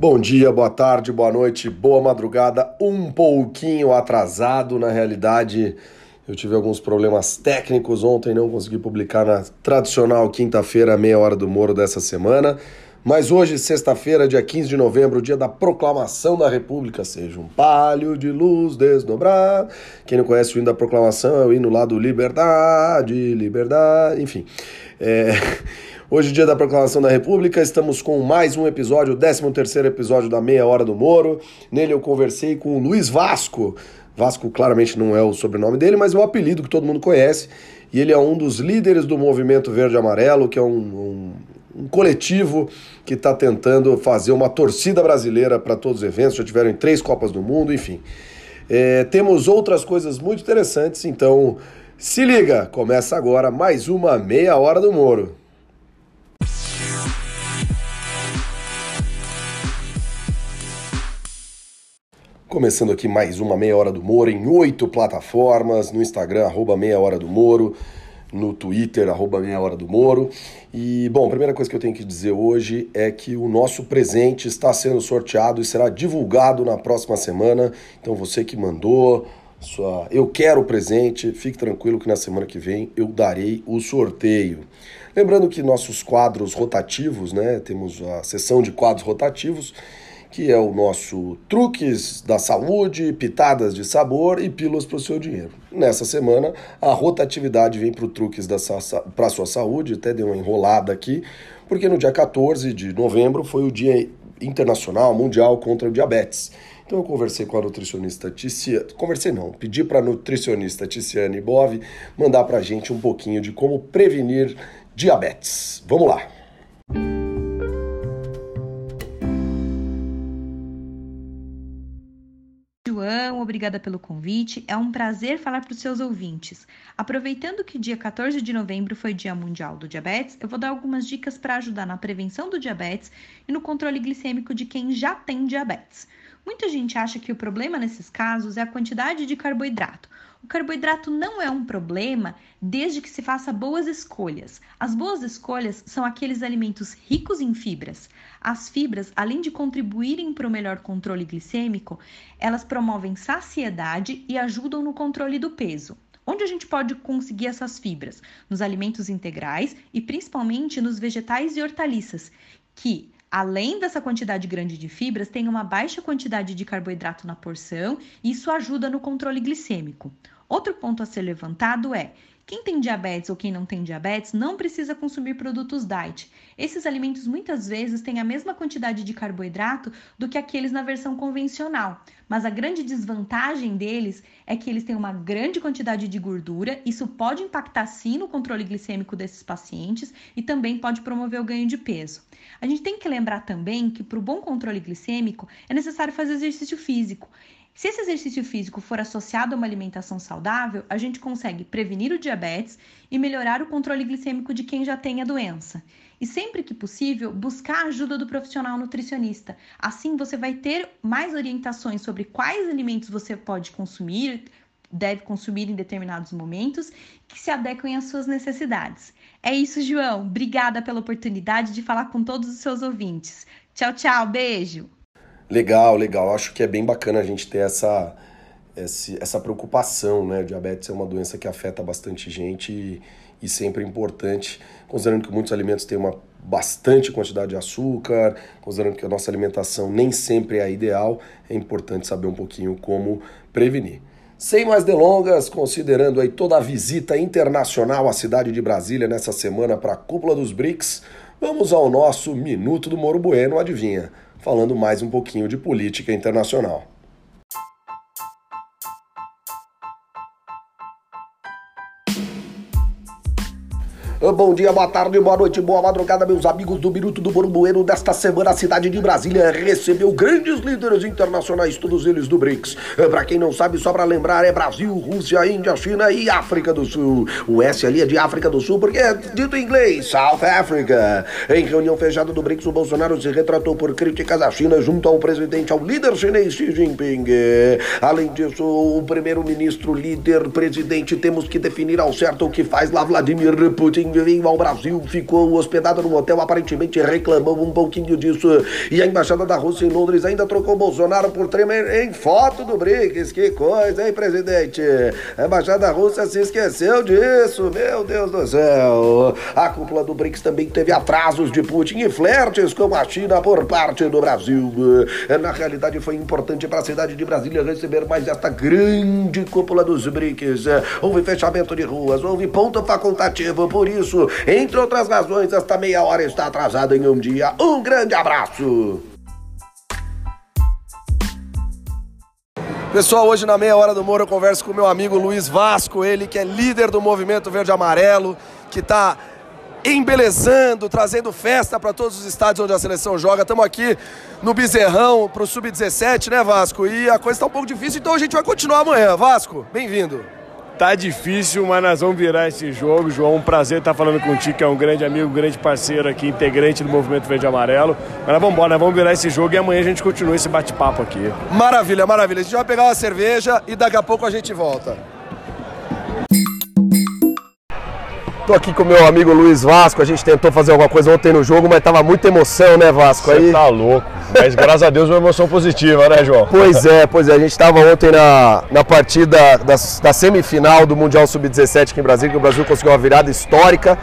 Bom dia, boa tarde, boa noite, boa madrugada. Um pouquinho atrasado, na realidade, eu tive alguns problemas técnicos ontem, não consegui publicar na tradicional quinta-feira, meia hora do Moro dessa semana. Mas hoje, sexta-feira, dia 15 de novembro, dia da proclamação da República, seja um palho de luz desdobrado. Quem não conhece o hino da proclamação é o hino lá do Liberdade, Liberdade, enfim. É... Hoje, dia da proclamação da República, estamos com mais um episódio, o 13 terceiro episódio da Meia Hora do Moro. Nele eu conversei com o Luiz Vasco. Vasco claramente não é o sobrenome dele, mas é o apelido que todo mundo conhece. E ele é um dos líderes do movimento Verde Amarelo, que é um, um, um coletivo que está tentando fazer uma torcida brasileira para todos os eventos. Já tiveram em três Copas do Mundo, enfim. É, temos outras coisas muito interessantes, então se liga! Começa agora mais uma Meia Hora do Moro. Começando aqui mais uma Meia Hora do Moro em oito plataformas, no Instagram, arroba Meia Hora do Moro, no Twitter, arroba Meia Hora do Moro. E, bom, a primeira coisa que eu tenho que dizer hoje é que o nosso presente está sendo sorteado e será divulgado na próxima semana. Então, você que mandou sua Eu Quero o Presente, fique tranquilo que na semana que vem eu darei o sorteio. Lembrando que nossos quadros rotativos, né, temos a sessão de quadros rotativos, que é o nosso Truques da Saúde, Pitadas de Sabor e Pílulas para o Seu Dinheiro. Nessa semana, a rotatividade vem para o Truques para a Sua Saúde, até deu uma enrolada aqui, porque no dia 14 de novembro foi o Dia Internacional Mundial contra o Diabetes. Então eu conversei com a nutricionista Tiziane, conversei não, pedi para a nutricionista Tiziane Bove mandar para a gente um pouquinho de como prevenir diabetes. Vamos lá! João, obrigada pelo convite. É um prazer falar para os seus ouvintes. Aproveitando que dia 14 de novembro foi Dia Mundial do Diabetes, eu vou dar algumas dicas para ajudar na prevenção do diabetes e no controle glicêmico de quem já tem diabetes. Muita gente acha que o problema nesses casos é a quantidade de carboidrato. O carboidrato não é um problema desde que se faça boas escolhas. As boas escolhas são aqueles alimentos ricos em fibras. As fibras, além de contribuírem para o melhor controle glicêmico, elas promovem saciedade e ajudam no controle do peso. Onde a gente pode conseguir essas fibras? Nos alimentos integrais e principalmente nos vegetais e hortaliças, que além dessa quantidade grande de fibras, tem uma baixa quantidade de carboidrato na porção e isso ajuda no controle glicêmico. Outro ponto a ser levantado é quem tem diabetes ou quem não tem diabetes não precisa consumir produtos diet. Esses alimentos muitas vezes têm a mesma quantidade de carboidrato do que aqueles na versão convencional, mas a grande desvantagem deles é que eles têm uma grande quantidade de gordura. Isso pode impactar sim no controle glicêmico desses pacientes e também pode promover o ganho de peso. A gente tem que lembrar também que para o bom controle glicêmico é necessário fazer exercício físico. Se esse exercício físico for associado a uma alimentação saudável, a gente consegue prevenir o diabetes e melhorar o controle glicêmico de quem já tem a doença. E sempre que possível, buscar a ajuda do profissional nutricionista. Assim você vai ter mais orientações sobre quais alimentos você pode consumir, deve consumir em determinados momentos, que se adequem às suas necessidades. É isso, João. Obrigada pela oportunidade de falar com todos os seus ouvintes. Tchau, tchau. Beijo. Legal, legal. Acho que é bem bacana a gente ter essa, essa preocupação, né? diabetes é uma doença que afeta bastante gente e, e sempre é importante, considerando que muitos alimentos têm uma bastante quantidade de açúcar, considerando que a nossa alimentação nem sempre é a ideal, é importante saber um pouquinho como prevenir. Sem mais delongas, considerando aí toda a visita internacional à cidade de Brasília nessa semana para a cúpula dos BRICS, vamos ao nosso Minuto do Moro Bueno, adivinha? falando mais um pouquinho de política internacional. Bom dia, boa tarde, boa noite, boa madrugada, meus amigos do Minuto do Borbueno. Desta semana, a cidade de Brasília recebeu grandes líderes internacionais, todos eles do BRICS. Para quem não sabe, só para lembrar, é Brasil, Rússia, Índia, China e África do Sul. O S ali é de África do Sul porque é dito em inglês, South Africa. Em reunião fechada do BRICS, o Bolsonaro se retratou por críticas à China junto ao presidente, ao líder chinês Xi Jinping. Além disso, o primeiro-ministro, líder, presidente, temos que definir ao certo o que faz lá Vladimir Putin veio ao Brasil, ficou hospedado no hotel, aparentemente reclamou um pouquinho disso. E a embaixada da Rússia em Londres ainda trocou Bolsonaro por Temer em foto do BRICS. Que coisa, hein, presidente? A embaixada da Rússia se esqueceu disso, meu Deus do céu. A cúpula do BRICS também teve atrasos de Putin e flertes com a China por parte do Brasil. Na realidade, foi importante para a cidade de Brasília receber mais esta grande cúpula dos BRICS. Houve fechamento de ruas, houve ponto facultativo, por isso, entre outras razões, esta meia hora está atrasada em um dia. Um grande abraço! Pessoal, hoje na meia hora do Moro eu converso com meu amigo Luiz Vasco, ele que é líder do movimento Verde Amarelo, que está embelezando, trazendo festa para todos os estádios onde a seleção joga. Estamos aqui no Bezerrão para o Sub-17, né, Vasco? E a coisa está um pouco difícil, então a gente vai continuar amanhã. Vasco, bem-vindo. Tá difícil, mas nós vamos virar esse jogo. João, um prazer estar falando contigo, que é um grande amigo, grande parceiro aqui, integrante do Movimento Verde e Amarelo. Mas nós vamos embora, nós vamos virar esse jogo e amanhã a gente continua esse bate-papo aqui. Maravilha, maravilha. A gente vai pegar uma cerveja e daqui a pouco a gente volta. Tô aqui com meu amigo Luiz Vasco, a gente tentou fazer alguma coisa ontem no jogo, mas tava muita emoção, né, Vasco? Você aí... tá louco. Mas graças a Deus uma emoção positiva, né, João? Pois é, pois é. A gente estava ontem na, na partida da, da semifinal do Mundial Sub-17 aqui em Brasília, que o Brasil conseguiu uma virada histórica.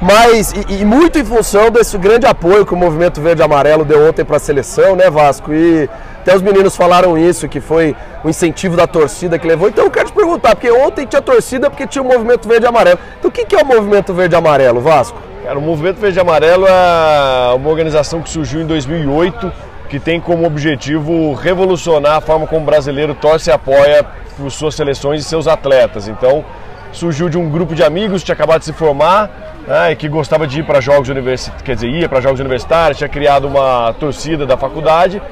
Mas, e, e, muito em função desse grande apoio que o Movimento Verde Amarelo deu ontem para a seleção, né, Vasco? E até os meninos falaram isso, que foi o incentivo da torcida que levou. Então eu quero te perguntar, porque ontem tinha torcida porque tinha o Movimento Verde e Amarelo. Então o que é o Movimento Verde e Amarelo, Vasco? Cara, o Movimento Verde e Amarelo é uma organização que surgiu em 2008, que tem como objetivo revolucionar a forma como o brasileiro torce e apoia suas seleções e seus atletas. Então surgiu de um grupo de amigos que tinha acabado de se formar né, e que gostava de ir para jogos universitários, quer dizer, ia para jogos universitários, tinha criado uma torcida da faculdade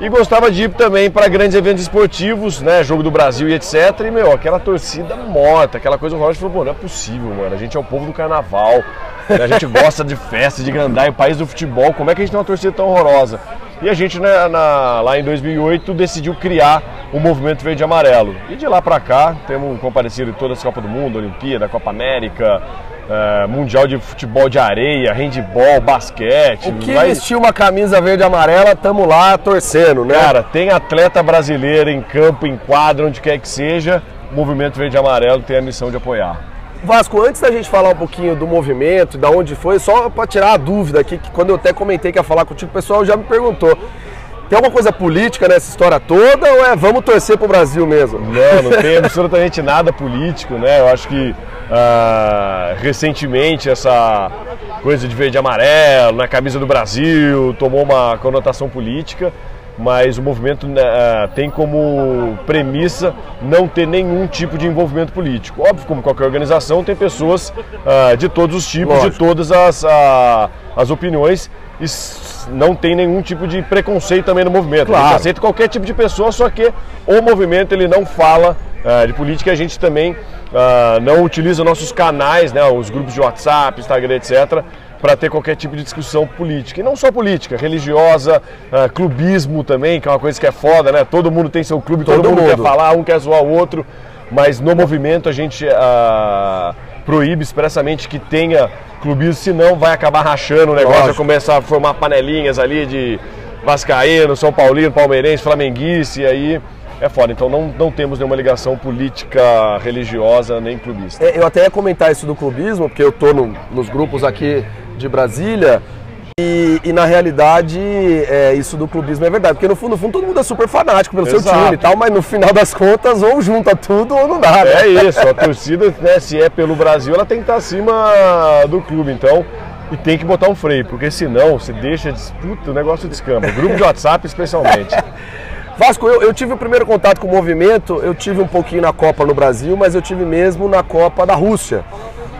e gostava de ir também para grandes eventos esportivos, né? Jogo do Brasil e etc. E, meu, aquela torcida morta, aquela coisa horrorosa. Falou, pô, não é possível, mano. A gente é o povo do carnaval. A gente gosta de festa, de grandar, o país do futebol. Como é que a gente tem uma torcida tão horrorosa? E a gente, né, na, lá em 2008, decidiu criar o Movimento Verde e Amarelo. E de lá para cá, temos comparecido em todas as Copas do Mundo, Olimpíada, Copa América, é, mundial de futebol de areia, handball, basquete. O que vai... vestir uma camisa verde e amarela, tamo lá torcendo, né? Cara, tem atleta brasileiro em campo, em quadro, onde quer que seja, o Movimento Verde e Amarelo tem a missão de apoiar. Vasco, antes da gente falar um pouquinho do movimento, da onde foi, só para tirar a dúvida aqui, que quando eu até comentei que ia falar contigo, o pessoal já me perguntou. Tem alguma coisa política nessa história toda ou é vamos torcer pro Brasil mesmo? Não, não tem absolutamente nada político, né? Eu acho que uh, recentemente essa coisa de verde e amarelo na camisa do Brasil tomou uma conotação política, mas o movimento uh, tem como premissa não ter nenhum tipo de envolvimento político. Óbvio, como qualquer organização, tem pessoas uh, de todos os tipos, Lógico. de todas as, as opiniões e não tem nenhum tipo de preconceito também no movimento. Claro. A gente aceita qualquer tipo de pessoa, só que o movimento ele não fala de política, a gente também não utiliza nossos canais, né, os grupos de WhatsApp, Instagram, etc., para ter qualquer tipo de discussão política. E não só política, religiosa, uh, clubismo também, que é uma coisa que é foda, né? Todo mundo tem seu clube, todo, todo mundo, mundo, quer falar, um quer zoar o outro, mas no movimento a gente proíbe expressamente que tenha clubismo, senão vai acabar rachando o negócio, vai começar a formar panelinhas ali de Vascaíno, São Paulino, Palmeirense, Flamenguice, e aí é foda. Então não, não temos nenhuma ligação política, religiosa, nem clubista. É, eu até ia comentar isso do clubismo, porque eu estou no, nos grupos aqui de Brasília, e, e, na realidade, é, isso do clubismo é verdade. Porque no fundo, no fundo, todo mundo é super fanático pelo Exato. seu time e tal, mas no final das contas, ou junta tudo ou não dá. Né? É isso, a torcida, né, se é pelo Brasil, ela tem que estar acima do clube. Então, e tem que botar um freio, porque senão você deixa disputa, o negócio descamba. Grupo de WhatsApp, especialmente. Vasco, eu, eu, tive o primeiro contato com o movimento, eu tive um pouquinho na Copa no Brasil, mas eu tive mesmo na Copa da Rússia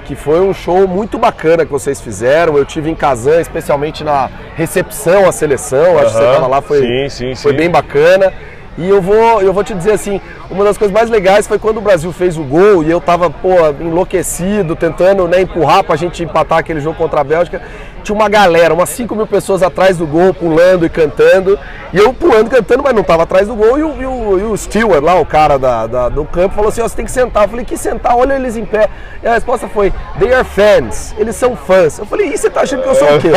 que foi um show muito bacana que vocês fizeram. Eu tive em Kazan, especialmente na recepção à seleção, acho que você estava lá, foi, sim, sim, foi sim. bem bacana. E eu vou, eu vou te dizer assim, uma das coisas mais legais foi quando o Brasil fez o gol e eu tava, pô, enlouquecido, tentando né, empurrar pra gente empatar aquele jogo contra a Bélgica. Tinha uma galera, umas 5 mil pessoas atrás do gol, pulando e cantando. E eu pulando e cantando, mas não tava atrás do gol. E o, e o, e o Stewart lá, o cara da, da, do campo, falou assim: ó, você tem que sentar. Eu falei: que sentar? Olha eles em pé. E a resposta foi: they are fans. Eles são fãs. Eu falei: e você tá achando que eu sou o quê?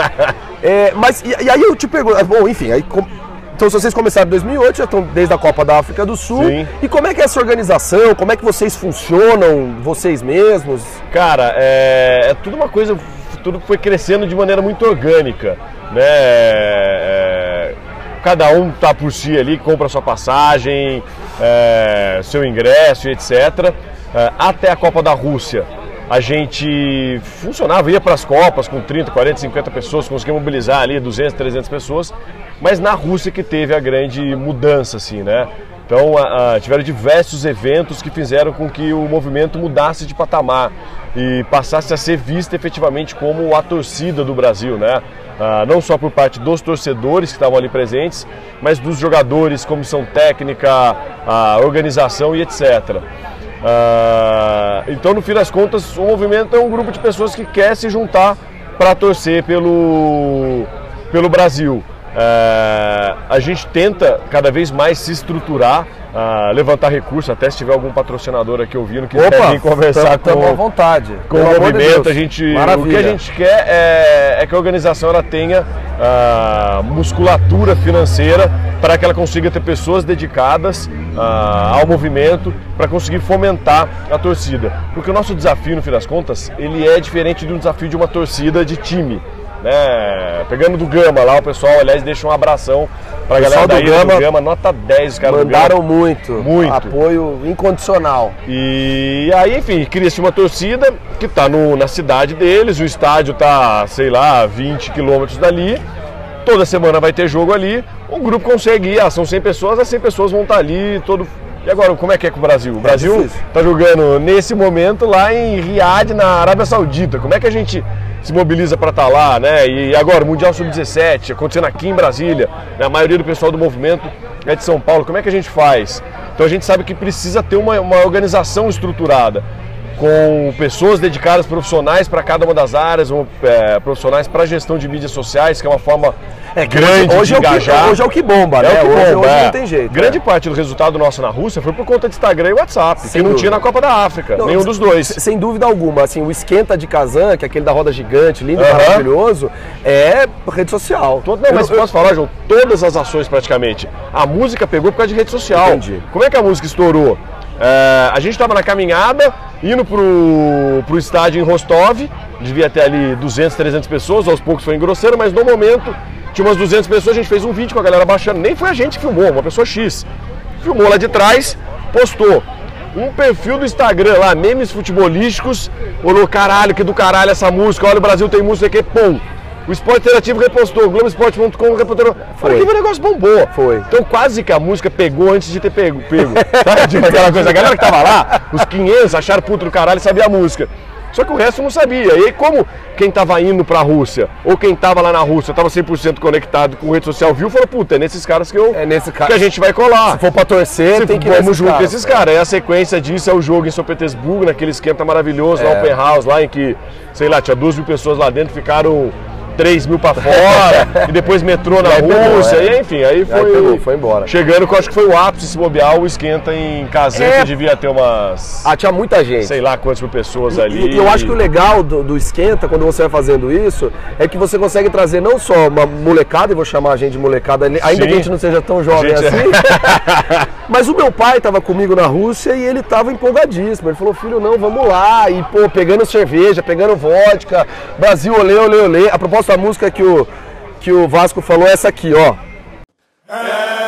é, mas, e, e, aí eu te pergunto, bom, enfim, aí. Então, se vocês começaram em 2008, já estão desde a Copa da África do Sul. Sim. E como é que é essa organização? Como é que vocês funcionam, vocês mesmos? Cara, é, é tudo uma coisa, tudo foi crescendo de maneira muito orgânica, né? É, cada um tá por si ali, compra sua passagem, é, seu ingresso, etc. É, até a Copa da Rússia a gente funcionava, ia para as Copas com 30, 40, 50 pessoas, conseguia mobilizar ali 200, 300 pessoas, mas na Rússia que teve a grande mudança, assim, né? Então a, a, tiveram diversos eventos que fizeram com que o movimento mudasse de patamar e passasse a ser visto efetivamente como a torcida do Brasil, né? Ah, não só por parte dos torcedores que estavam ali presentes, mas dos jogadores, comissão técnica, a organização e etc. Ah, então, no fim das contas, o movimento é um grupo de pessoas que quer se juntar para torcer pelo, pelo Brasil. Ah, a gente tenta cada vez mais se estruturar, uh, levantar recursos, até se tiver algum patrocinador aqui ouvindo que quer vir conversar tamo, com, à vontade. com o movimento. De a gente, o que a gente quer é, é que a organização ela tenha uh, musculatura financeira para que ela consiga ter pessoas dedicadas uh, ao movimento para conseguir fomentar a torcida. Porque o nosso desafio, no fim das contas, ele é diferente de um desafio de uma torcida de time né? Pegando do Gama lá, o pessoal, aliás, deixa um abração pra galera do Gama, do Gama, nota 10, cara. Mandaram muito. Muito. Apoio incondicional. E aí, enfim, cria-se uma torcida que tá no, na cidade deles, o estádio tá, sei lá, 20 quilômetros dali. Toda semana vai ter jogo ali. O grupo consegue ir, ah, são 100 pessoas, as 100 pessoas vão estar tá ali todo e agora, como é que é com o Brasil? O é Brasil está jogando nesse momento lá em Riad, na Arábia Saudita. Como é que a gente se mobiliza para estar tá lá, né? E agora, Mundial Sub-17, acontecendo aqui em Brasília, né? a maioria do pessoal do movimento é de São Paulo, como é que a gente faz? Então a gente sabe que precisa ter uma, uma organização estruturada com pessoas dedicadas, profissionais para cada uma das áreas, um, é, profissionais para gestão de mídias sociais, que é uma forma é, grande hoje, de engajar. É que, hoje é o que bomba, né? É o que hoje, bomba, hoje é. não tem jeito. Grande é. parte do resultado nosso na Rússia foi por conta de Instagram e WhatsApp, sem que não dúvida. tinha na Copa da África, não, nenhum dos dois. Sem dúvida alguma, assim, o esquenta de Kazan, que é aquele da roda gigante, lindo e maravilhoso, é rede social. Todo, não, mas eu, posso falar, João, todas as ações praticamente. A música pegou por causa de rede social. Entendi. Como é que a música estourou? É, a gente estava na caminhada, indo pro, pro estádio em Rostov, devia ter ali 200, 300 pessoas, aos poucos foi engrossando, mas no momento tinha umas 200 pessoas, a gente fez um vídeo com a galera baixando, nem foi a gente que filmou, uma pessoa X. Filmou lá de trás, postou. Um perfil do Instagram lá, memes futebolísticos, olhou caralho, que do caralho essa música, olha o Brasil tem música aqui, pum, o Esporte Interativo repostou, o Globoesporte.com repostou. Foi. Olha que o negócio bombou. Foi. Então quase que a música pegou antes de ter pego. pego tá? Tipo aquela coisa. A galera que tava lá, os 500 acharam puto do caralho e sabia a música. Só que o resto não sabia. E aí, como quem estava indo para a Rússia ou quem estava lá na Rússia estava 100% conectado com rede social, viu, falou: puta, é nesses caras que, eu, é nesse que a gente vai colar. Se for para torcer, Se tem que ir Vamos junto com esses caras. É. a sequência disso é o jogo em São Petersburgo, naquele esquenta maravilhoso, é. Open House, lá em que, sei lá, tinha duas mil pessoas lá dentro, ficaram 3 mil para fora, e depois metrô na Rússia, pegou, é. e enfim, aí foi. Aí pegou, foi embora. Chegando, que eu acho que foi o ápice se bobear, o esquenta em Kazan, é... devia ter umas. Ah, tinha muita gente. Sei lá quantas mil pessoas e, ali. E eu acho que o legal do, do, esquenta, quando você vai fazendo isso, é que você consegue trazer não só uma molecada, e vou chamar a gente de molecada, ainda Sim. que a gente não seja tão jovem gente... assim. mas o meu pai estava comigo na Rússia e ele estava empolgadíssimo. Ele falou, filho, não, vamos lá. E, pô, pegando cerveja, pegando vodka, Brasil, olê, olê, olê. A proposta da música que o que o Vasco falou é essa aqui, ó. É,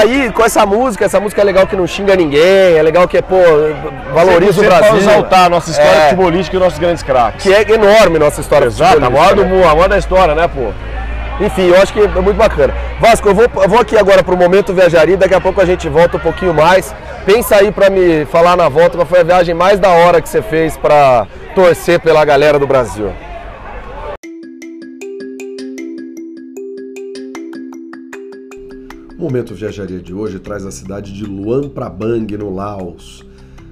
aí, com essa música, essa música é legal que não xinga ninguém, é legal que, pô, valoriza o Brasil. exaltar a nossa história é, futebolística e nossos grandes craques. Que é enorme nossa história Exato, a maior do mundo, a maior da história, né, pô? Enfim, eu acho que é muito bacana. Vasco, eu vou, eu vou aqui agora para o Momento Viajaria, daqui a pouco a gente volta um pouquinho mais. Pensa aí para me falar na volta qual foi a viagem mais da hora que você fez para torcer pela galera do Brasil. O Momento Viajaria de hoje traz a cidade de Luang Prabang, no Laos.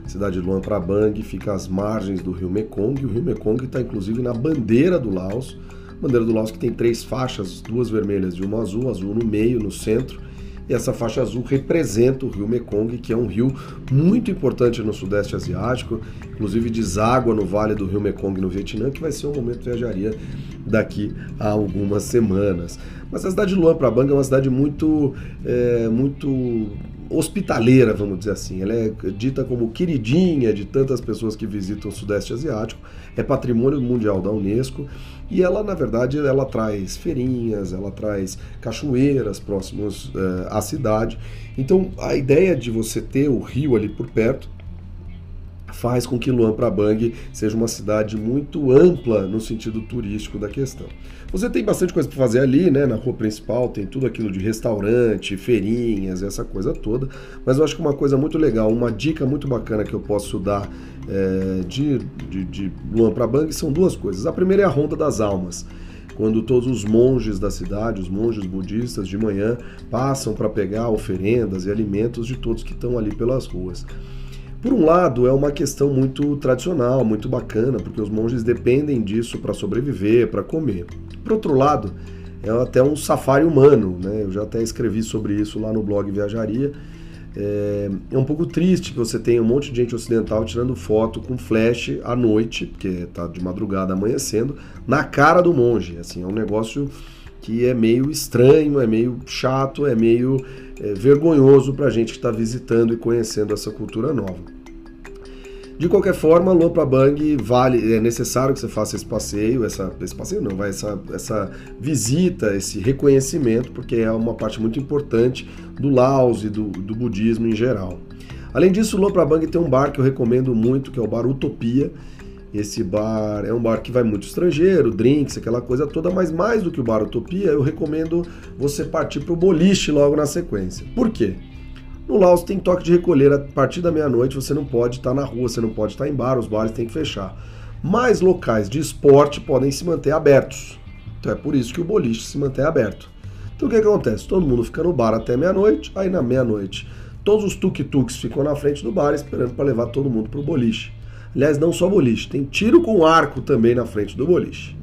A cidade de Luang Prabang fica às margens do rio Mekong. O rio Mekong está inclusive na bandeira do Laos Bandeira do Laos que tem três faixas, duas vermelhas e uma azul, azul no meio, no centro. E essa faixa azul representa o rio Mekong, que é um rio muito importante no Sudeste Asiático, inclusive deságua no vale do rio Mekong no Vietnã, que vai ser um momento de viajaria daqui a algumas semanas. Mas a cidade de Luang Prabang é uma cidade muito, é, muito hospitaleira, vamos dizer assim. Ela é dita como queridinha de tantas pessoas que visitam o Sudeste Asiático, é patrimônio mundial da Unesco e ela, na verdade, ela traz feirinhas, ela traz cachoeiras próximos uh, à cidade. Então, a ideia de você ter o rio ali por perto faz com que Luang Prabang seja uma cidade muito ampla no sentido turístico da questão. Você tem bastante coisa para fazer ali, né? Na rua principal tem tudo aquilo de restaurante, feirinhas, essa coisa toda. Mas eu acho que uma coisa muito legal, uma dica muito bacana que eu posso dar é, de, de, de Luang Prabang são duas coisas. A primeira é a Ronda das Almas quando todos os monges da cidade, os monges budistas de manhã, passam para pegar oferendas e alimentos de todos que estão ali pelas ruas. Por um lado, é uma questão muito tradicional, muito bacana, porque os monges dependem disso para sobreviver, para comer. Por outro lado, é até um safari humano, né? Eu já até escrevi sobre isso lá no blog Viajaria. É, é um pouco triste que você tenha um monte de gente ocidental tirando foto com flash à noite, porque está de madrugada amanhecendo, na cara do monge. Assim, é um negócio que é meio estranho, é meio chato, é meio é, vergonhoso para a gente que está visitando e conhecendo essa cultura nova. De qualquer forma, Luang Prabang vale, é necessário que você faça esse passeio, essa, esse passeio não, vai essa, essa visita, esse reconhecimento, porque é uma parte muito importante do Laos e do, do budismo em geral. Além disso, Luang Prabang tem um bar que eu recomendo muito, que é o Bar Utopia, esse bar é um bar que vai muito estrangeiro, drinks, aquela coisa toda, mas mais do que o Bar Utopia, eu recomendo você partir para o boliche logo na sequência. Por quê? No Laos tem toque de recolher a partir da meia-noite, você não pode estar na rua, você não pode estar em bar, os bares têm que fechar. Mas locais de esporte podem se manter abertos. Então é por isso que o boliche se mantém aberto. Então o que, que acontece? Todo mundo fica no bar até meia-noite, aí na meia-noite todos os tuk-tuks ficam na frente do bar esperando para levar todo mundo para o boliche. Aliás, não só boliche, tem tiro com arco também na frente do boliche.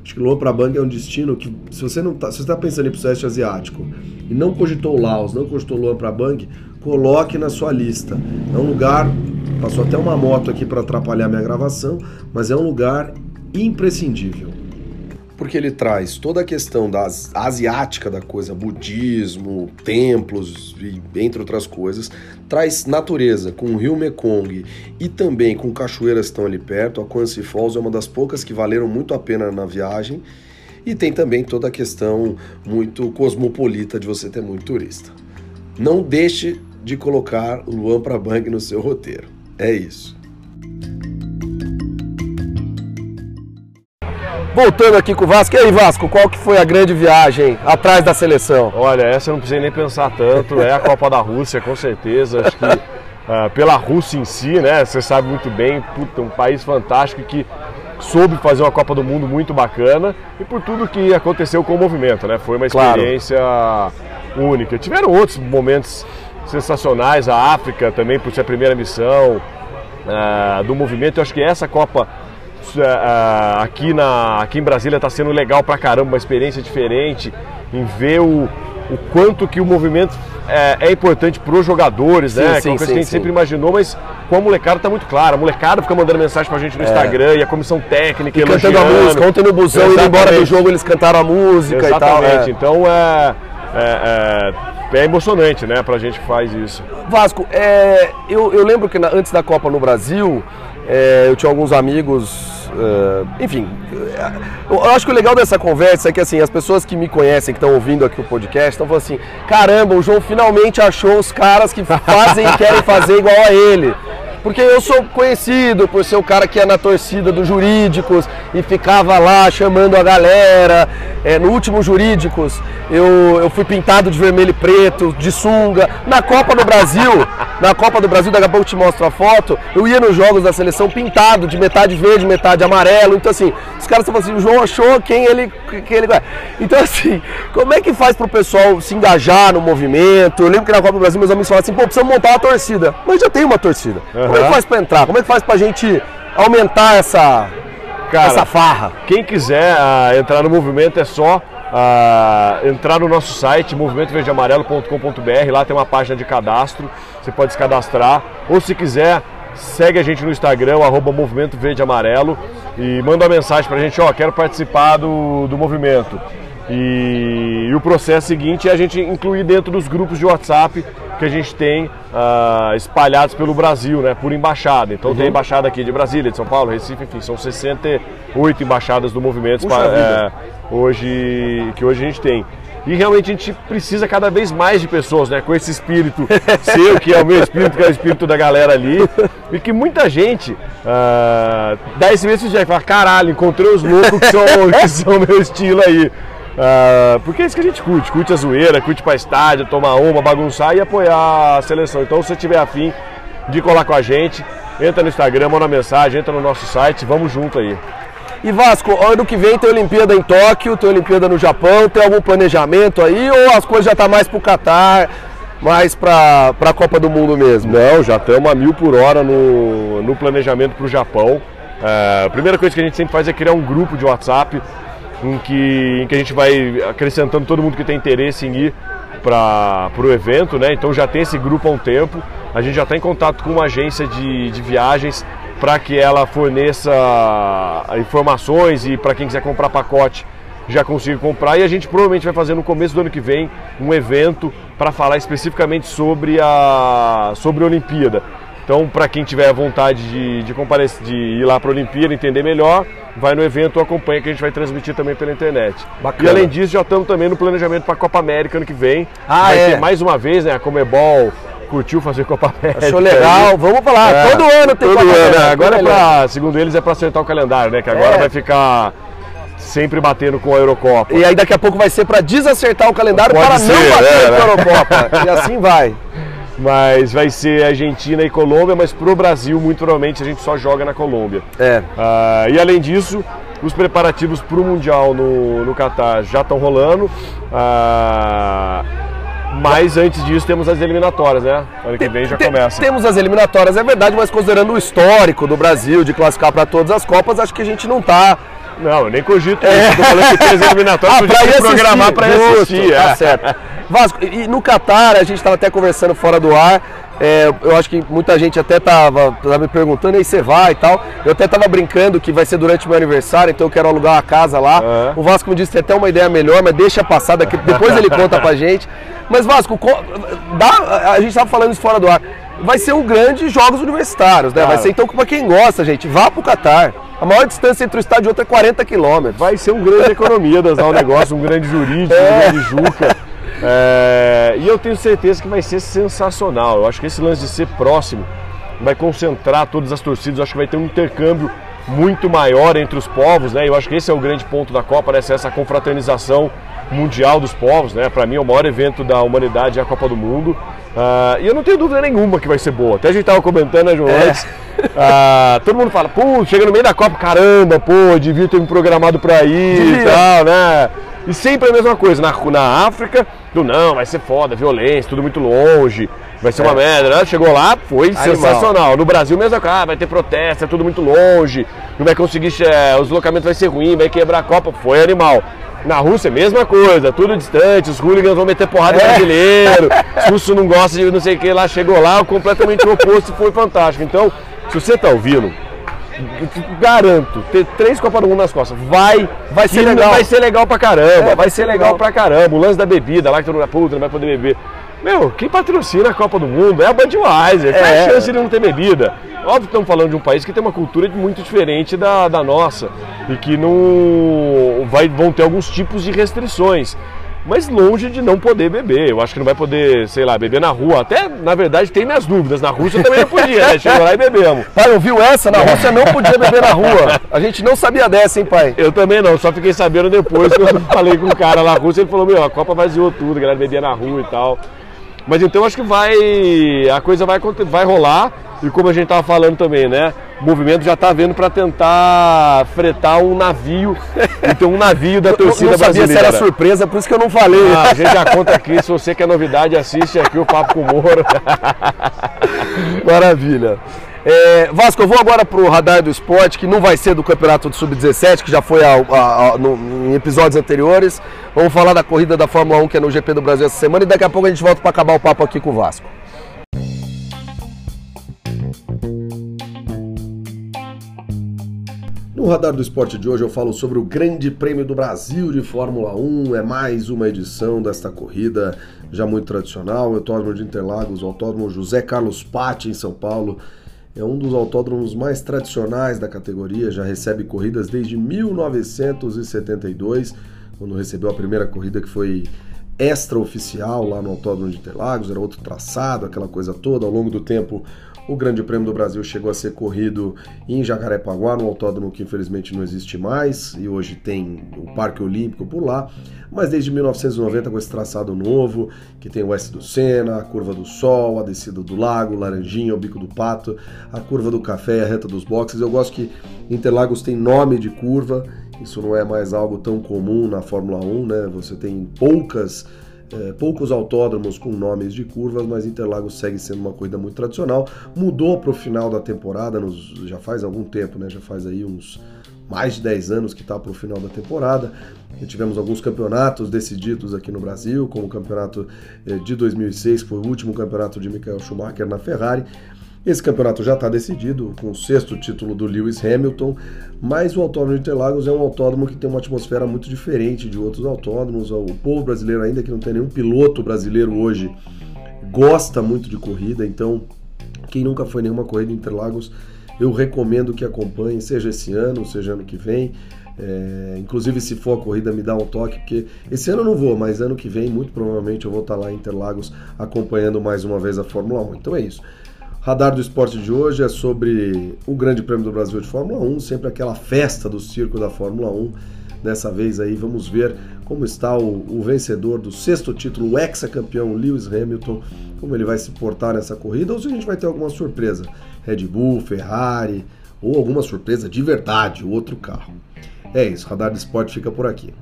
Acho que Luang Prabang é um destino que, se você não tá, se está pensando em ir para Sudeste Asiático e não cogitou Laos, não cogitou Luang Prabang, coloque na sua lista. É um lugar, passou até uma moto aqui para atrapalhar minha gravação, mas é um lugar imprescindível porque ele traz toda a questão da asiática da coisa, budismo, templos e entre outras coisas, traz natureza com o rio Mekong e também com cachoeiras que estão ali perto. A Quansi Falls é uma das poucas que valeram muito a pena na viagem. E tem também toda a questão muito cosmopolita de você ter muito turista. Não deixe de colocar Luan Prabang no seu roteiro. É isso. Voltando aqui com o Vasco. E aí, Vasco, qual que foi a grande viagem atrás da seleção? Olha, essa eu não precisei nem pensar tanto. É a Copa da Rússia, com certeza. Acho que uh, pela Rússia em si, né? Você sabe muito bem, puta, um país fantástico que soube fazer uma Copa do Mundo muito bacana e por tudo que aconteceu com o movimento, né? Foi uma experiência claro. única. Tiveram outros momentos sensacionais, a África também por ser a primeira missão uh, do movimento. Eu acho que essa Copa aqui, na, aqui em Brasília está sendo legal pra caramba, uma experiência diferente, em ver o, o quanto que o movimento é, é importante para os jogadores, sim, né? Sim, que é uma coisa sim, que a gente sempre imaginou, mas com a molecada está muito claro. A molecada fica mandando mensagem pra gente no é. Instagram e a comissão técnica e cantando a música. Ontem no busão, indo embora do jogo, eles cantaram a música Exatamente. e tal. É. Então é, é, é, é, emocionante, né, pra gente que faz isso. Vasco, é, eu, eu lembro que na, antes da Copa no Brasil, é, eu tinha alguns amigos uh, enfim, eu acho que o legal dessa conversa é que assim, as pessoas que me conhecem, que estão ouvindo aqui o podcast, estão falando assim, caramba, o João finalmente achou os caras que fazem e querem fazer igual a ele. Porque eu sou conhecido por ser o cara que ia na torcida dos jurídicos e ficava lá chamando a galera. É, no último Jurídicos, eu, eu fui pintado de vermelho e preto, de sunga. Na Copa do Brasil, na Copa do Brasil, daqui a pouco eu te mostro a foto, eu ia nos jogos da seleção pintado de metade verde, metade amarelo. Então, assim, os caras estão assim, o João achou quem ele, quem ele. Então, assim, como é que faz pro pessoal se engajar no movimento? Eu lembro que na Copa do Brasil meus amigos falavam assim, pô, precisamos montar uma torcida. Mas já tem uma torcida. Uhum. Como é que faz para entrar? Como é que faz pra gente aumentar essa, Cara, essa farra? Quem quiser uh, entrar no movimento é só uh, entrar no nosso site movimentoverdeamarelo.com.br, lá tem uma página de cadastro, você pode se cadastrar, ou se quiser, segue a gente no Instagram, arroba Movimento Verde Amarelo, e manda uma mensagem pra gente, ó, quero participar do, do movimento. E, e, o processo seguinte é a gente incluir dentro dos grupos de WhatsApp que a gente tem uh, espalhados pelo Brasil, né, por embaixada. Então uhum. tem embaixada aqui de Brasília, de São Paulo, Recife, enfim, são 68 embaixadas do movimento é, hoje, que hoje a gente tem. E realmente a gente precisa cada vez mais de pessoas, né? Com esse espírito seu, que é o meu espírito, que é o espírito da galera ali. E que muita gente uh, dá esse mesmo jeito, fala, caralho, encontrei os loucos que são, que são meu estilo aí. Uh, porque é isso que a gente curte, curte a zoeira, curte para estádio, tomar uma, bagunçar e apoiar a seleção. Então se você tiver afim de colar com a gente, entra no Instagram, manda mensagem, entra no nosso site, vamos junto aí. E Vasco, ano que vem tem Olimpíada em Tóquio, tem Olimpíada no Japão, tem algum planejamento aí ou as coisas já tá mais pro Catar, mais pra, pra Copa do Mundo mesmo? Não, já estamos a mil por hora no, no planejamento pro Japão. É, a primeira coisa que a gente sempre faz é criar um grupo de WhatsApp em que, em que a gente vai acrescentando todo mundo que tem interesse em ir para o evento, né? Então já tem esse grupo há um tempo. A gente já está em contato com uma agência de, de viagens para que ela forneça informações e para quem quiser comprar pacote já consiga comprar. E a gente provavelmente vai fazer no começo do ano que vem um evento para falar especificamente sobre a, sobre a Olimpíada. Então, para quem tiver vontade de, de, comparecer, de ir lá para a Olimpíada, entender melhor, vai no evento ou acompanha que a gente vai transmitir também pela internet. Bacana. E além disso, já estamos também no planejamento para a Copa América ano que vem. Ah, vai é. ter mais uma vez, né? A Comebol curtiu fazer Copa América. Achou legal, vamos falar. É, todo ano tem todo Copa ano, América. Agora é pra, segundo eles, é para acertar o calendário, né? Que agora é. vai ficar sempre batendo com a Eurocopa. E aí daqui a pouco vai ser para desacertar o calendário Pode para ser, não bater é, com a né? Eurocopa. e assim vai mas vai ser Argentina e Colômbia, mas pro Brasil, muito provavelmente, a gente só joga na Colômbia. É. Uh, e além disso, os preparativos para o Mundial no, no Catar já estão rolando. Uh, mas antes disso temos as eliminatórias, né? Ano que vem já começa. Temos as eliminatórias, é verdade, mas considerando o histórico do Brasil de classificar para todas as Copas, acho que a gente não está não, eu nem cogito é. isso. Tô falando que as eliminatórias ah, pra programar para assistir. Tá é. certo. Vasco, e no Catar, a gente estava até conversando fora do ar, é, eu acho que muita gente até tava, tava me perguntando, aí você vai e tal. Eu até tava brincando que vai ser durante o meu aniversário, então eu quero alugar uma casa lá. Uhum. O Vasco me disse que tem até uma ideia melhor, mas deixa passar, daqui, depois ele conta pra gente. Mas Vasco, dá, a gente tava falando isso fora do ar. Vai ser um grande jogos universitários, né? Claro. Vai ser então para quem gosta, gente, vá pro Catar. A maior distância entre o estádio e outro é 40 quilômetros. Vai ser um grande economia das um negócio, um grande jurídico, é. um grande juca. É, e eu tenho certeza que vai ser sensacional. Eu acho que esse lance de ser próximo vai concentrar todas as torcidas. Eu acho que vai ter um intercâmbio muito maior entre os povos, né? Eu acho que esse é o grande ponto da Copa, né? Essa confraternização mundial dos povos, né? Para mim é o maior evento da humanidade é a Copa do Mundo. Uh, e eu não tenho dúvida nenhuma que vai ser boa. Até a gente tava comentando, né, João? É. Uh, todo mundo fala, pô, chega no meio da Copa, caramba, pô, devia ter me programado pra ir e tal, né? E sempre a mesma coisa. Na, na África, tu não, vai ser foda, violência, tudo muito longe, vai ser é. uma merda. Né? Chegou lá, foi Animal. sensacional. No Brasil, mesmo coisa, ah, vai ter protesto, é tudo muito longe, não vai conseguir, é, os deslocamentos vai ser ruim, vai quebrar a Copa, foi animal. Na Rússia, mesma coisa, tudo distante, os hooligans vão meter porrada é. brasileiro, os russos não gostam de não sei o que lá, chegou lá, completamente o oposto, foi fantástico. Então, se você está ouvindo, garanto, ter três Copas do Mundo nas costas, vai, vai ser legal. Vai ser legal pra caramba, é, vai ser legal, legal pra caramba. O lance da bebida lá que todo mundo, puta, não vai poder beber. Meu, quem patrocina a Copa do Mundo é a Budweiser. Qual é a chance de não ter bebida? Óbvio que estamos falando de um país que tem uma cultura muito diferente da, da nossa e que não vai, vão ter alguns tipos de restrições. Mas longe de não poder beber. Eu acho que não vai poder, sei lá, beber na rua. Até, na verdade, tem minhas dúvidas. Na Rússia também não podia, né? Chegou lá e bebemos. Pai, ouviu essa? Na Rússia não podia beber na rua. A gente não sabia dessa, hein, pai? Eu também não, só fiquei sabendo depois que eu falei com o cara lá na Rússia. Ele falou: Meu, a Copa vaziou tudo, a galera bebia na rua e tal. Mas então acho que vai. A coisa vai, vai rolar. E como a gente estava falando também, né? O movimento já está vendo para tentar fretar um navio. Então, um navio da torcida eu não sabia brasileira. se era surpresa, por isso que eu não falei. Ah, a gente já conta aqui. Se você quer novidade, assiste aqui o Papo com o Moro. Maravilha. É, Vasco, eu vou agora para o radar do esporte, que não vai ser do campeonato do Sub-17, que já foi a, a, a, no, em episódios anteriores. Vamos falar da corrida da Fórmula 1, que é no GP do Brasil essa semana, e daqui a pouco a gente volta para acabar o papo aqui com o Vasco. No radar do esporte de hoje eu falo sobre o Grande Prêmio do Brasil de Fórmula 1. É mais uma edição desta corrida já muito tradicional. Autódromo de Interlagos, Autódromo José Carlos Patti em São Paulo. É um dos autódromos mais tradicionais da categoria, já recebe corridas desde 1972, quando recebeu a primeira corrida que foi extraoficial lá no Autódromo de Interlagos, era outro traçado, aquela coisa toda. Ao longo do tempo, o Grande Prêmio do Brasil chegou a ser corrido em Jacarepaguá, no autódromo que infelizmente não existe mais, e hoje tem o Parque Olímpico por lá. Mas desde 1990 com esse traçado novo, que tem o S do Sena, a Curva do Sol, a descida do Lago, Laranjinha, o Bico do Pato, a Curva do Café, a Reta dos Boxes. Eu gosto que Interlagos tem nome de curva, isso não é mais algo tão comum na Fórmula 1, né? Você tem poucas é, poucos autódromos com nomes de curvas, mas Interlagos segue sendo uma corrida muito tradicional. Mudou para o final da temporada, nos, já faz algum tempo, né? Já faz aí uns mais de 10 anos que está para o final da temporada. E tivemos alguns campeonatos decididos aqui no Brasil, como o campeonato é, de 2006, que foi o último campeonato de Michael Schumacher na Ferrari. Esse campeonato já está decidido, com o sexto título do Lewis Hamilton, mas o Autódromo de Interlagos é um autódromo que tem uma atmosfera muito diferente de outros autódromos. O povo brasileiro, ainda que não tenha nenhum piloto brasileiro hoje, gosta muito de corrida, então quem nunca foi nenhuma corrida em Interlagos, eu recomendo que acompanhe, seja esse ano, seja ano que vem. É, inclusive, se for a corrida, me dá um toque, porque esse ano eu não vou, mas ano que vem, muito provavelmente, eu vou estar lá em Interlagos acompanhando mais uma vez a Fórmula 1. Então é isso. Radar do Esporte de hoje é sobre o Grande Prêmio do Brasil de Fórmula 1, sempre aquela festa do circo da Fórmula 1. Dessa vez aí vamos ver como está o, o vencedor do sexto título, o ex-campeão Lewis Hamilton, como ele vai se portar nessa corrida ou se a gente vai ter alguma surpresa. Red Bull, Ferrari ou alguma surpresa de verdade, outro carro. É isso, Radar do Esporte fica por aqui.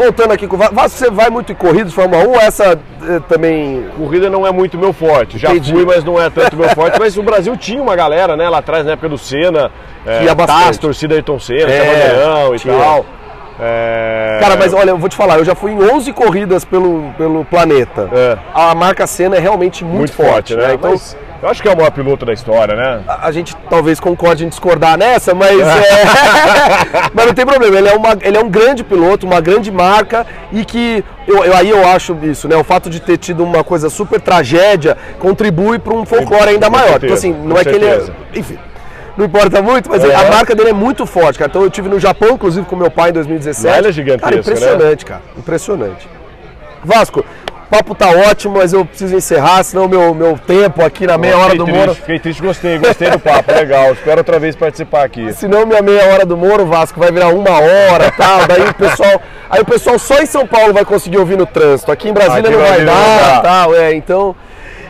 Voltando aqui com o Vasco, você vai muito em corridas, Fórmula 1, essa eh, também... Corrida não é muito meu forte, já Entendi. fui, mas não é tanto meu forte. Mas o Brasil tinha uma galera, né, lá atrás, na época do Senna, é, Tinha bastante. Taz, torcida Ayrton Senna, É, tinha Bandeirão e tinha. tal. É, Cara, mas olha, eu vou te falar, eu já fui em 11 corridas pelo, pelo planeta. É. A marca Senna é realmente muito, muito forte, né? Então, Mas eu acho que é o maior piloto da história, né? a a gente talvez concorde em discordar nessa, mas, é... mas não tem problema. Ele é, uma, ele é um grande piloto, uma grande marca e que eu, eu- aí eu acho isso, né? O fato de ter tido uma coisa super tragédia contribui para um folclore ainda Com maior. certeza, Então assim, não é que ele é, certeza. enfim. Não importa muito, mas É. a marca dele é muito forte, cara. Então eu tive no Japão, inclusive com meu pai em 2017. Lá ele é gigantesco, Cara, impressionante, cara. Impressionante. Vasco, o papo tá ótimo, mas eu preciso encerrar, senão meu, meu tempo aqui na meia hora do triste, Moro. Fiquei triste, gostei, gostei do papo, legal. Espero outra vez participar aqui. Senão minha meia hora do Moro, Vasco, vai virar uma hora e tal. Daí o pessoal. Aí o pessoal só em São Paulo vai conseguir ouvir no trânsito. Aqui em Brasília Aqui não vai Brasília dar dá. tal. É, então.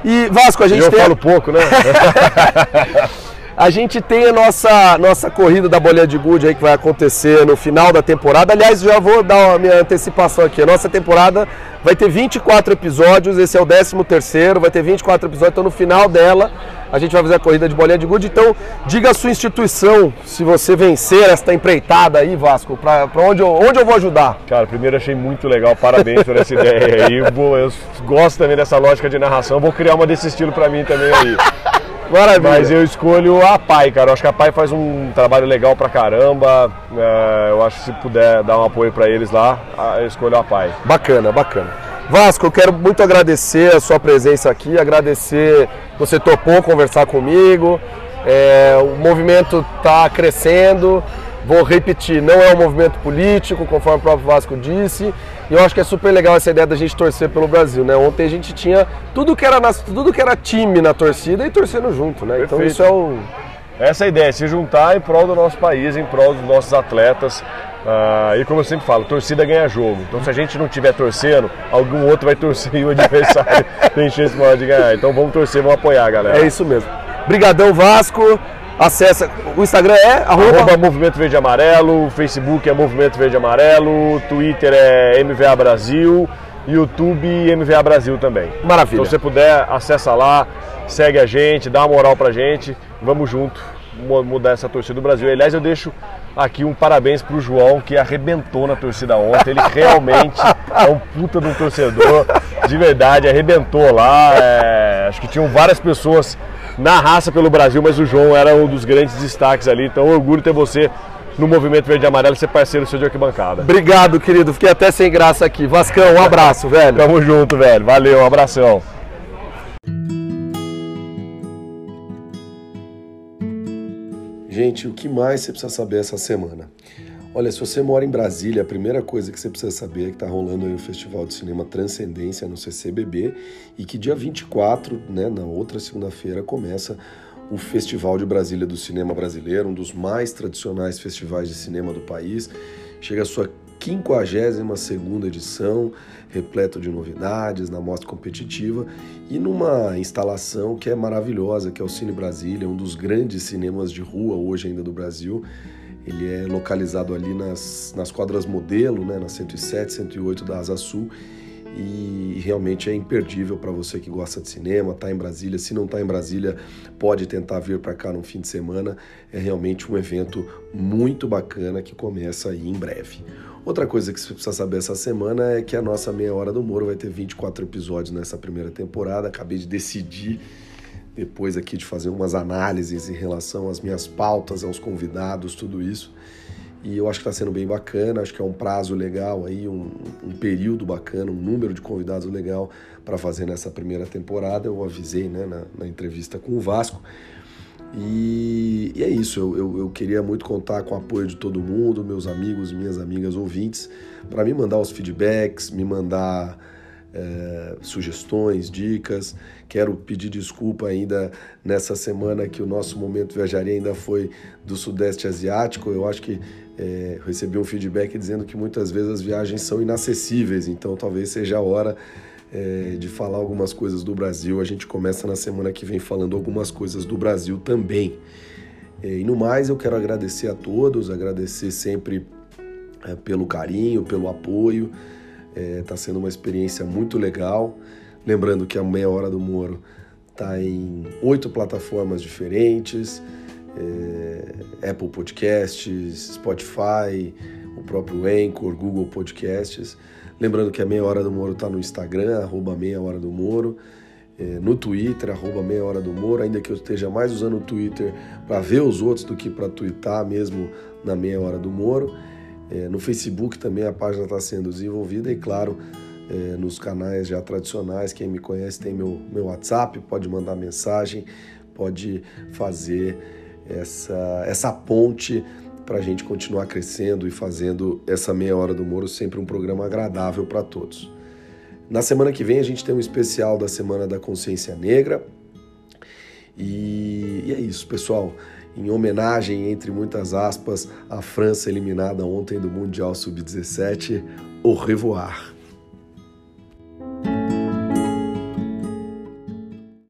E Vasco, a gente Eu tem. falo pouco, né? A gente tem a nossa, nossa corrida da bolinha de gude aí que vai acontecer no final da temporada. Aliás, já vou dar a minha antecipação aqui. A nossa temporada vai ter 24 episódios, esse é o 13 terceiro, vai ter 24 episódios, então no final dela a gente vai fazer a corrida de bolinha de gude. Então, diga a sua instituição, se você vencer esta empreitada aí, Vasco, pra onde, eu, onde eu vou ajudar. Cara, primeiro achei muito legal, parabéns por essa ideia aí. Eu, eu gosto também dessa lógica de narração, vou criar uma desse estilo pra mim também aí. Maravilha. Mas eu escolho a PAI, cara. Eu acho que a PAI faz um trabalho legal pra caramba. É, eu acho que se puder dar um apoio para eles lá, eu escolho a PAI. Bacana, bacana. Vasco, eu quero muito agradecer a sua presença aqui, agradecer você topou conversar comigo. É, o movimento está crescendo. Vou repetir, não é um movimento político, conforme o próprio Vasco disse. E eu acho que é super legal essa ideia da gente torcer pelo Brasil, né? Ontem a gente tinha tudo que era, nas, tudo que era time na torcida e torcendo junto, né? Então Perfeito. Então isso é o. Essa é a ideia, se juntar em prol do nosso país, em prol dos nossos atletas. Uh, e como eu sempre falo, torcida ganha jogo. Então se a gente não estiver torcendo, algum outro vai torcer e o adversário tem chance maior de ganhar. Então vamos torcer, vamos apoiar, galera. É isso mesmo. Brigadão Vasco. Acessa. O Instagram é arroba... arroba Movimento Verde Amarelo, Facebook é Movimento Verde Amarelo, Twitter é MVA Brasil, YouTube MVA Brasil também. Maravilha. Então, se você puder, acessa lá, segue a gente, dá uma moral pra gente, vamos junto mudar essa torcida do Brasil. Aliás, eu deixo aqui um parabéns pro João que arrebentou na torcida ontem. Ele realmente é um puta de um torcedor, de verdade, arrebentou lá. É... acho que tinham várias pessoas na raça pelo Brasil, mas o João era um dos grandes destaques ali. Então, orgulho ter você no Movimento Verde e Amarelo, ser parceiro seu de arquibancada. Obrigado, querido. Fiquei até sem graça aqui. Vascão, um abraço, velho. Tamo junto, velho. Valeu, um abração. Gente, o que mais você precisa saber essa semana? Olha, se você mora em Brasília, a primeira coisa que você precisa saber é que está rolando aí o Festival de Cinema Transcendência no CCBB e que dia 24, né, na outra segunda-feira, começa o Festival de Brasília do Cinema Brasileiro, um dos mais tradicionais festivais de cinema do país. Chega a sua 52ª edição, repleto de novidades, na mostra competitiva e numa instalação que é maravilhosa, que é o Cine Brasília, um dos grandes cinemas de rua hoje ainda do Brasil ele é localizado ali nas, nas quadras modelo, né, na 107, 108 da Asa Sul, e realmente é imperdível para você que gosta de cinema, tá em Brasília. Se não está em Brasília, pode tentar vir para cá no fim de semana. É realmente um evento muito bacana que começa aí em breve. Outra coisa que você precisa saber essa semana é que a nossa Meia Hora do Moro vai ter 24 episódios nessa primeira temporada. Acabei de decidir depois aqui de fazer umas análises em relação às minhas pautas, aos convidados, tudo isso. E eu acho que está sendo bem bacana, acho que é um prazo legal aí, um, um período bacana, um número de convidados legal para fazer nessa primeira temporada. Eu avisei né, na, na entrevista com o Vasco. E, e é isso, eu, eu, eu, queria muito contar com o apoio de todo mundo, meus amigos, minhas amigas ouvintes, para me mandar os feedbacks, me mandar é, sugestões, dicas. Quero pedir desculpa ainda nessa semana que o nosso momento viajaria ainda foi do Sudeste Asiático. Eu acho que é, recebi um feedback dizendo que muitas vezes as viagens são inacessíveis, então talvez seja a hora é, de falar algumas coisas do Brasil. A gente começa na semana que vem falando algumas coisas do Brasil também. E no mais, eu quero agradecer a todos, agradecer sempre pelo carinho, pelo apoio. Está é, tá sendo uma experiência muito legal. Lembrando que a Meia Hora do Moro está em oito plataformas diferentes: é, Apple Podcasts, Spotify, o próprio Anchor, Google Podcasts. Lembrando que a Meia Hora do Moro está no Instagram, arroba Meia Hora do Moro. É, no Twitter, arroba Meia Hora do Moro, ainda que eu esteja mais usando o Twitter para ver os outros do que para twittar mesmo na Meia Hora do Moro. É, no Facebook também a página está sendo desenvolvida e, claro, é, nos canais já tradicionais, quem me conhece tem meu, meu WhatsApp, pode mandar mensagem, pode fazer essa, essa ponte para a gente continuar crescendo e fazendo essa meia hora do Moro sempre um programa agradável para todos. Na semana que vem a gente tem um especial da Semana da Consciência Negra. E, e é isso, pessoal em homenagem, entre muitas aspas, à França eliminada ontem do Mundial Sub-17, au revoir.